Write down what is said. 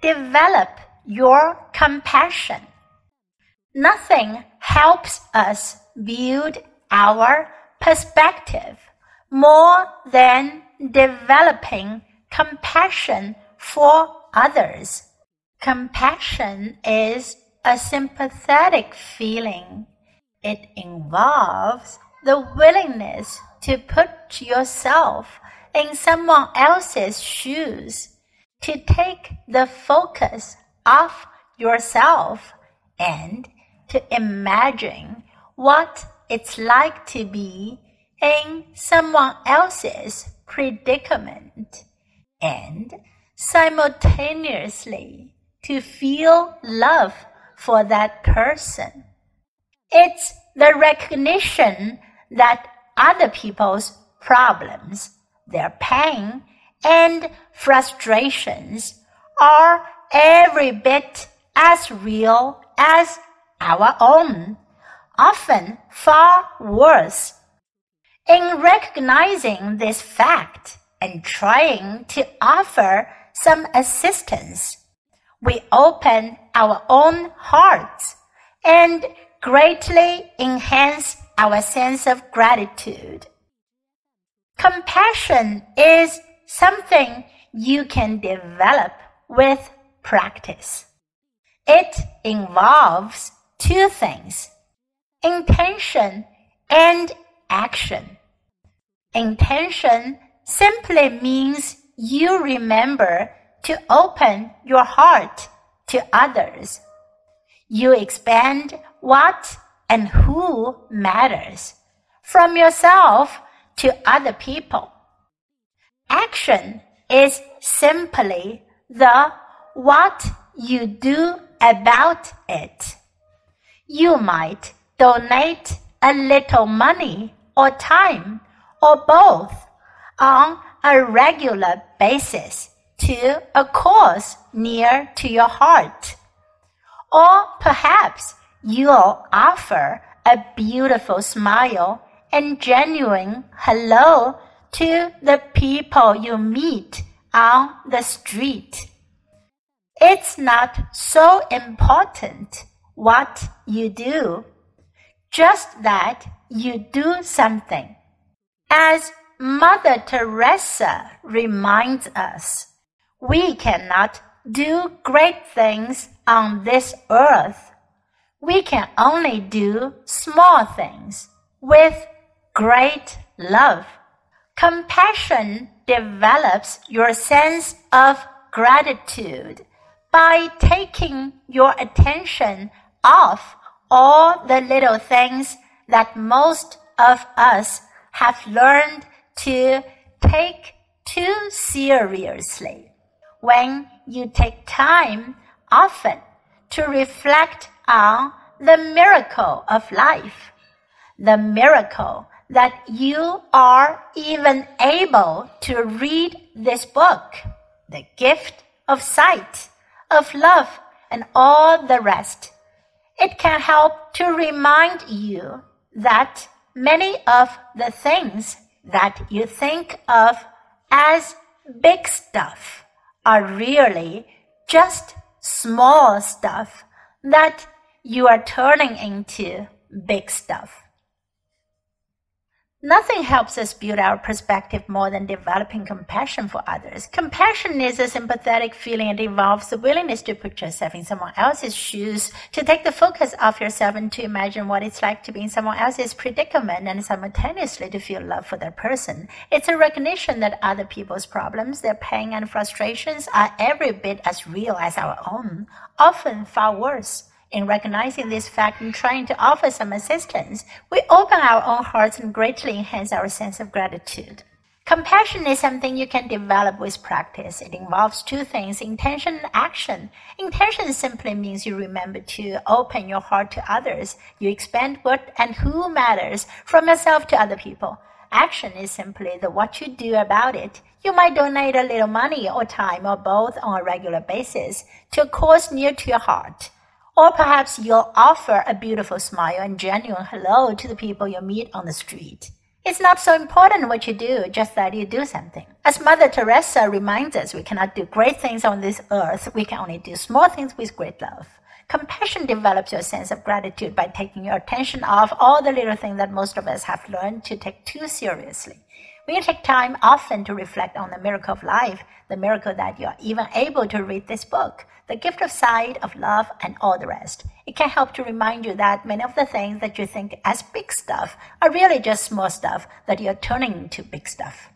develop your compassion. Nothing helps us build our perspective more than developing compassion for others. Compassion is a sympathetic feeling. It involves the willingness to put yourself in someone else's shoes, to take the focus off yourself and to imagine what it's like to be in someone else's predicament and simultaneously to feel love for that person. It's the recognition that other people's problems, their pain, and frustrations are every bit as real as our own, often far worse. In recognizing this fact and trying to offer some assistance, we open our own hearts and greatly enhance our sense of gratitude. Compassion is something you can develop with practice. It involves two things intention and action. Intention simply means you remember to open your heart to others. You expand what and who matters from yourself to other people. Action is simply the what you do about it. You might donate a little money or time or both on a regular basis to a cause near to your heart. Or perhaps you'll offer a beautiful smile and genuine hello to the people you meet on the street. It's not so important what you do, just that you do something. As Mother Teresa reminds us, we cannot do great things on this earth. We can only do small things with great love. Compassion develops your sense of gratitude by taking your attention off all the little things that most of us have learned to take too seriously. When you take time often to reflect on the miracle of life, the miracle that you are even able to read this book, the gift of sight, of love, and all the rest. It can help to remind you that many of the things that you think of as big stuff are really just small stuff that you are turning into big stuff. Nothing helps us build our perspective more than developing compassion for others. Compassion is a sympathetic feeling. It involves the willingness to put yourself in someone else's shoes, to take the focus off yourself and to imagine what it's like to be in someone else's predicament and simultaneously to feel love for that person. It's a recognition that other people's problems, their pain and frustrations are every bit as real as our own, often far worse. In recognizing this fact and trying to offer some assistance, we open our own hearts and greatly enhance our sense of gratitude. Compassion is something you can develop with practice. It involves two things intention and action. Intention simply means you remember to open your heart to others. You expand what and who matters from yourself to other people. Action is simply the what you do about it. You might donate a little money or time or both on a regular basis to a cause near to your heart. Or perhaps you'll offer a beautiful smile and genuine hello to the people you meet on the street. It's not so important what you do, just that you do something. As Mother Teresa reminds us, we cannot do great things on this earth, we can only do small things with great love. Compassion develops your sense of gratitude by taking your attention off all the little things that most of us have learned to take too seriously. You take time often to reflect on the miracle of life, the miracle that you are even able to read this book, the gift of sight, of love, and all the rest, it can help to remind you that many of the things that you think as big stuff are really just small stuff that you're turning into big stuff.